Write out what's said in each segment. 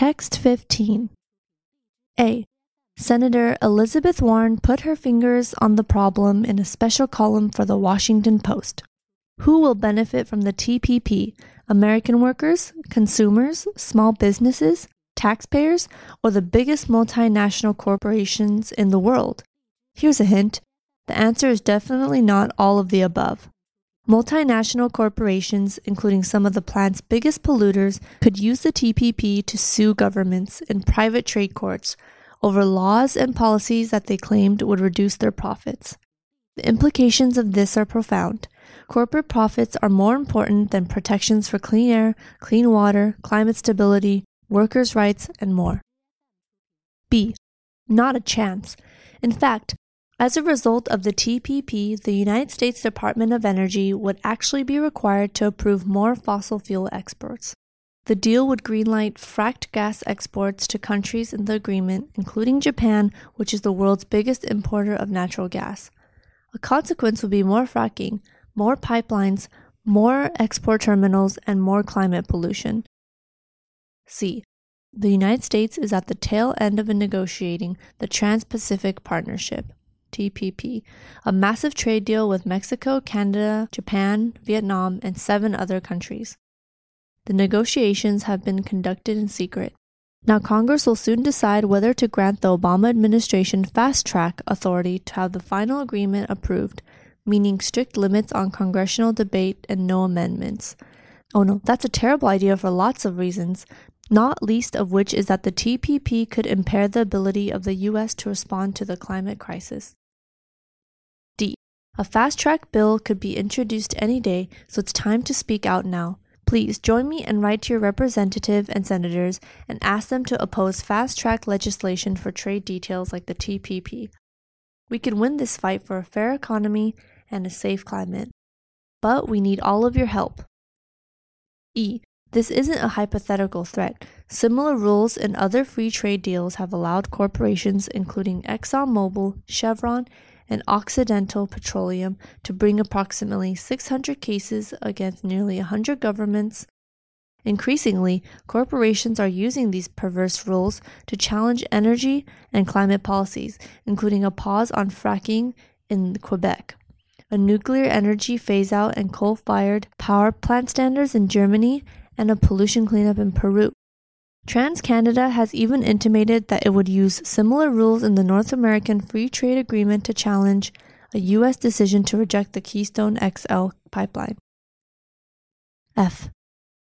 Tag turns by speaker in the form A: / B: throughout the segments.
A: Text 15 A. Senator Elizabeth Warren put her fingers on the problem in a special column for the Washington Post. Who will benefit from the TPP? American workers, consumers, small businesses, taxpayers, or the biggest multinational corporations in the world? Here's a hint the answer is definitely not all of the above. Multinational corporations, including some of the plant's biggest polluters, could use the TPP to sue governments in private trade courts over laws and policies that they claimed would reduce their profits. The implications of this are profound. Corporate profits are more important than protections for clean air, clean water, climate stability, workers' rights, and more. B. Not a chance. In fact, as a result of the TPP, the United States Department of Energy would actually be required to approve more fossil fuel exports. The deal would greenlight fracked gas exports to countries in the agreement, including Japan, which is the world's biggest importer of natural gas. A consequence would be more fracking, more pipelines, more export terminals, and more climate pollution. C. The United States is at the tail end of negotiating the Trans Pacific Partnership. TPP, a massive trade deal with Mexico, Canada, Japan, Vietnam, and seven other countries. The negotiations have been conducted in secret. Now, Congress will soon decide whether to grant the Obama administration fast track authority to have the final agreement approved, meaning strict limits on congressional debate and no amendments. Oh no, that's a terrible idea for lots of reasons, not least of which is that the TPP could impair the ability of the U.S. to respond to the climate crisis. A fast track bill could be introduced any day, so it's time to speak out now. Please join me and write to your representative and senators and ask them to oppose fast track legislation for trade details like the TPP. We can win this fight for a fair economy and a safe climate. But we need all of your help. E. This isn't a hypothetical threat. Similar rules in other free trade deals have allowed corporations, including ExxonMobil, Chevron, and Occidental Petroleum to bring approximately 600 cases against nearly 100 governments. Increasingly, corporations are using these perverse rules to challenge energy and climate policies, including a pause on fracking in Quebec, a nuclear energy phase out and coal fired power plant standards in Germany, and a pollution cleanup in Peru. TransCanada has even intimated that it would use similar rules in the North American Free Trade Agreement to challenge a U.S. decision to reject the Keystone XL pipeline. F.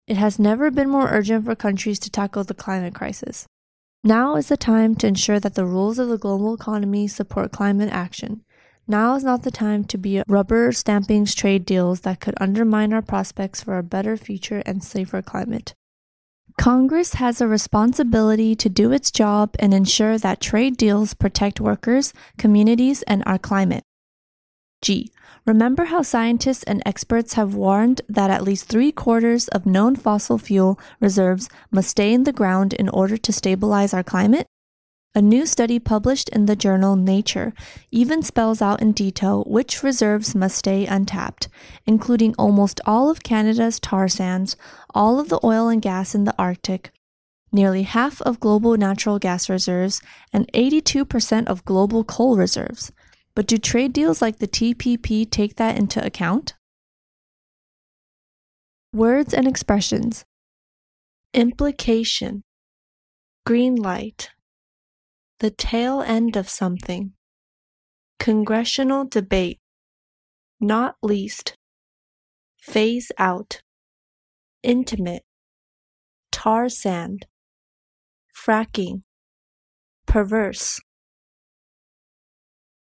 A: It has never been more urgent for countries to tackle the climate crisis. Now is the time to ensure that the rules of the global economy support climate action. Now is not the time to be rubber stamping trade deals that could undermine our prospects for a better future and safer climate. Congress has a responsibility to do its job and ensure that trade deals protect workers, communities, and our climate. G. Remember how scientists and experts have warned that at least three quarters of known fossil fuel reserves must stay in the ground in order to stabilize our climate? A new study published in the journal Nature even spells out in detail which reserves must stay untapped, including almost all of Canada's tar sands, all of the oil and gas in the Arctic, nearly half of global natural gas reserves, and 82% of global coal reserves. But do trade deals like the TPP take that into account? Words and expressions Implication Green light the tail end of something. Congressional debate. Not least. Phase out. Intimate. Tar sand. Fracking. Perverse.